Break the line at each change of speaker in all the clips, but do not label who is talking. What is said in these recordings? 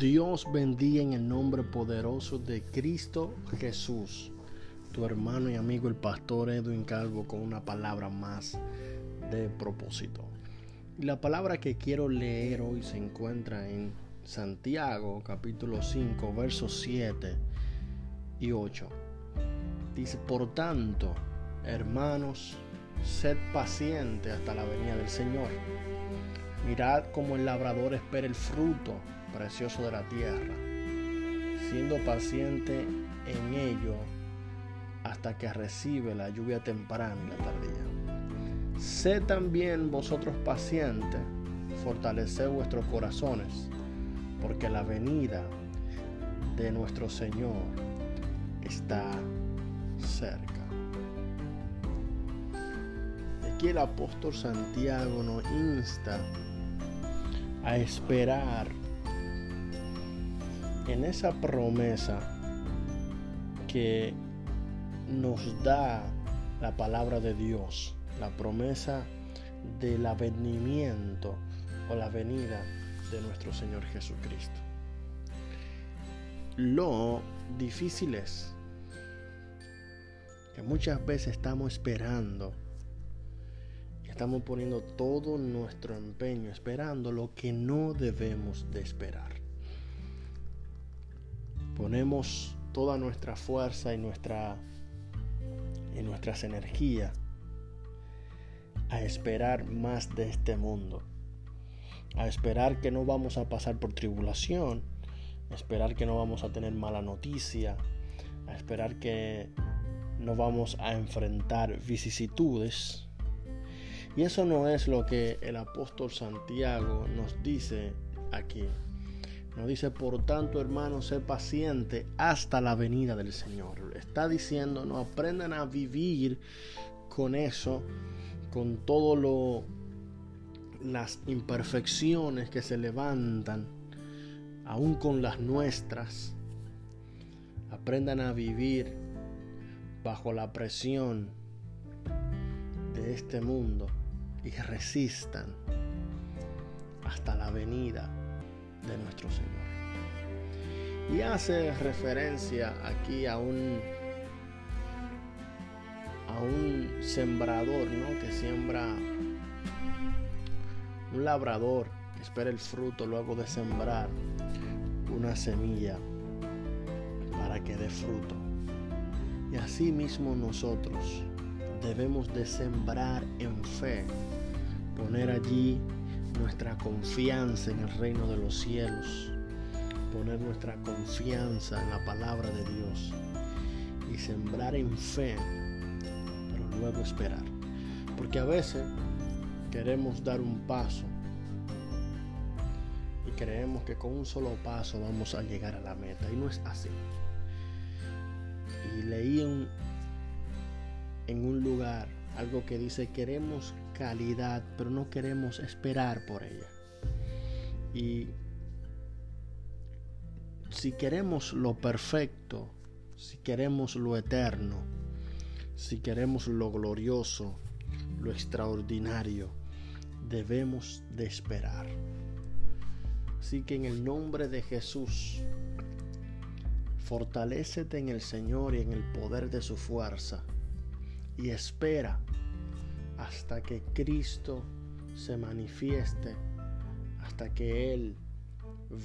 Dios bendiga en el nombre poderoso de Cristo Jesús, tu hermano y amigo el pastor Edwin Calvo con una palabra más de propósito. La palabra que quiero leer hoy se encuentra en Santiago capítulo 5 versos 7 y 8. Dice, por tanto, hermanos, sed pacientes hasta la venida del Señor. Mirad como el labrador espera el fruto precioso de la tierra, siendo paciente en ello hasta que recibe la lluvia temprana y la tardía. Sé también vosotros pacientes, fortaleced vuestros corazones, porque la venida de nuestro Señor está cerca. El apóstol Santiago nos insta a esperar en esa promesa que nos da la palabra de Dios, la promesa del avenimiento o la venida de nuestro Señor Jesucristo. Lo difícil es que muchas veces estamos esperando estamos poniendo todo nuestro empeño esperando lo que no debemos de esperar ponemos toda nuestra fuerza y, nuestra, y nuestras energías a esperar más de este mundo, a esperar que no vamos a pasar por tribulación, a esperar que no vamos a tener mala noticia, a esperar que no vamos a enfrentar vicisitudes. Y eso no es lo que el apóstol Santiago nos dice aquí. Nos dice, por tanto, hermanos, sé paciente hasta la venida del Señor. Está diciendo, no aprendan a vivir con eso, con todo lo las imperfecciones que se levantan, aún con las nuestras. Aprendan a vivir bajo la presión de este mundo y resistan hasta la venida de nuestro Señor. Y hace referencia aquí a un a un sembrador, ¿no? Que siembra un labrador que espera el fruto luego de sembrar una semilla para que dé fruto. Y así mismo nosotros debemos de sembrar en fe, poner allí nuestra confianza en el reino de los cielos, poner nuestra confianza en la palabra de Dios y sembrar en fe, pero luego esperar. Porque a veces queremos dar un paso y creemos que con un solo paso vamos a llegar a la meta y no es así. Algo que dice queremos calidad, pero no queremos esperar por ella. Y si queremos lo perfecto, si queremos lo eterno, si queremos lo glorioso, lo extraordinario, debemos de esperar. Así que en el nombre de Jesús, fortalécete en el Señor y en el poder de su fuerza y espera hasta que Cristo se manifieste, hasta que Él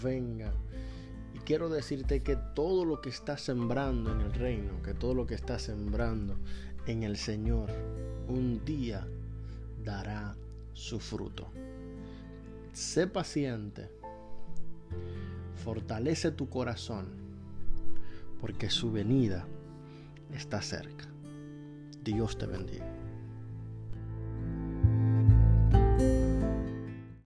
venga. Y quiero decirte que todo lo que está sembrando en el reino, que todo lo que está sembrando en el Señor, un día dará su fruto. Sé paciente, fortalece tu corazón, porque su venida está cerca. Dios te bendiga.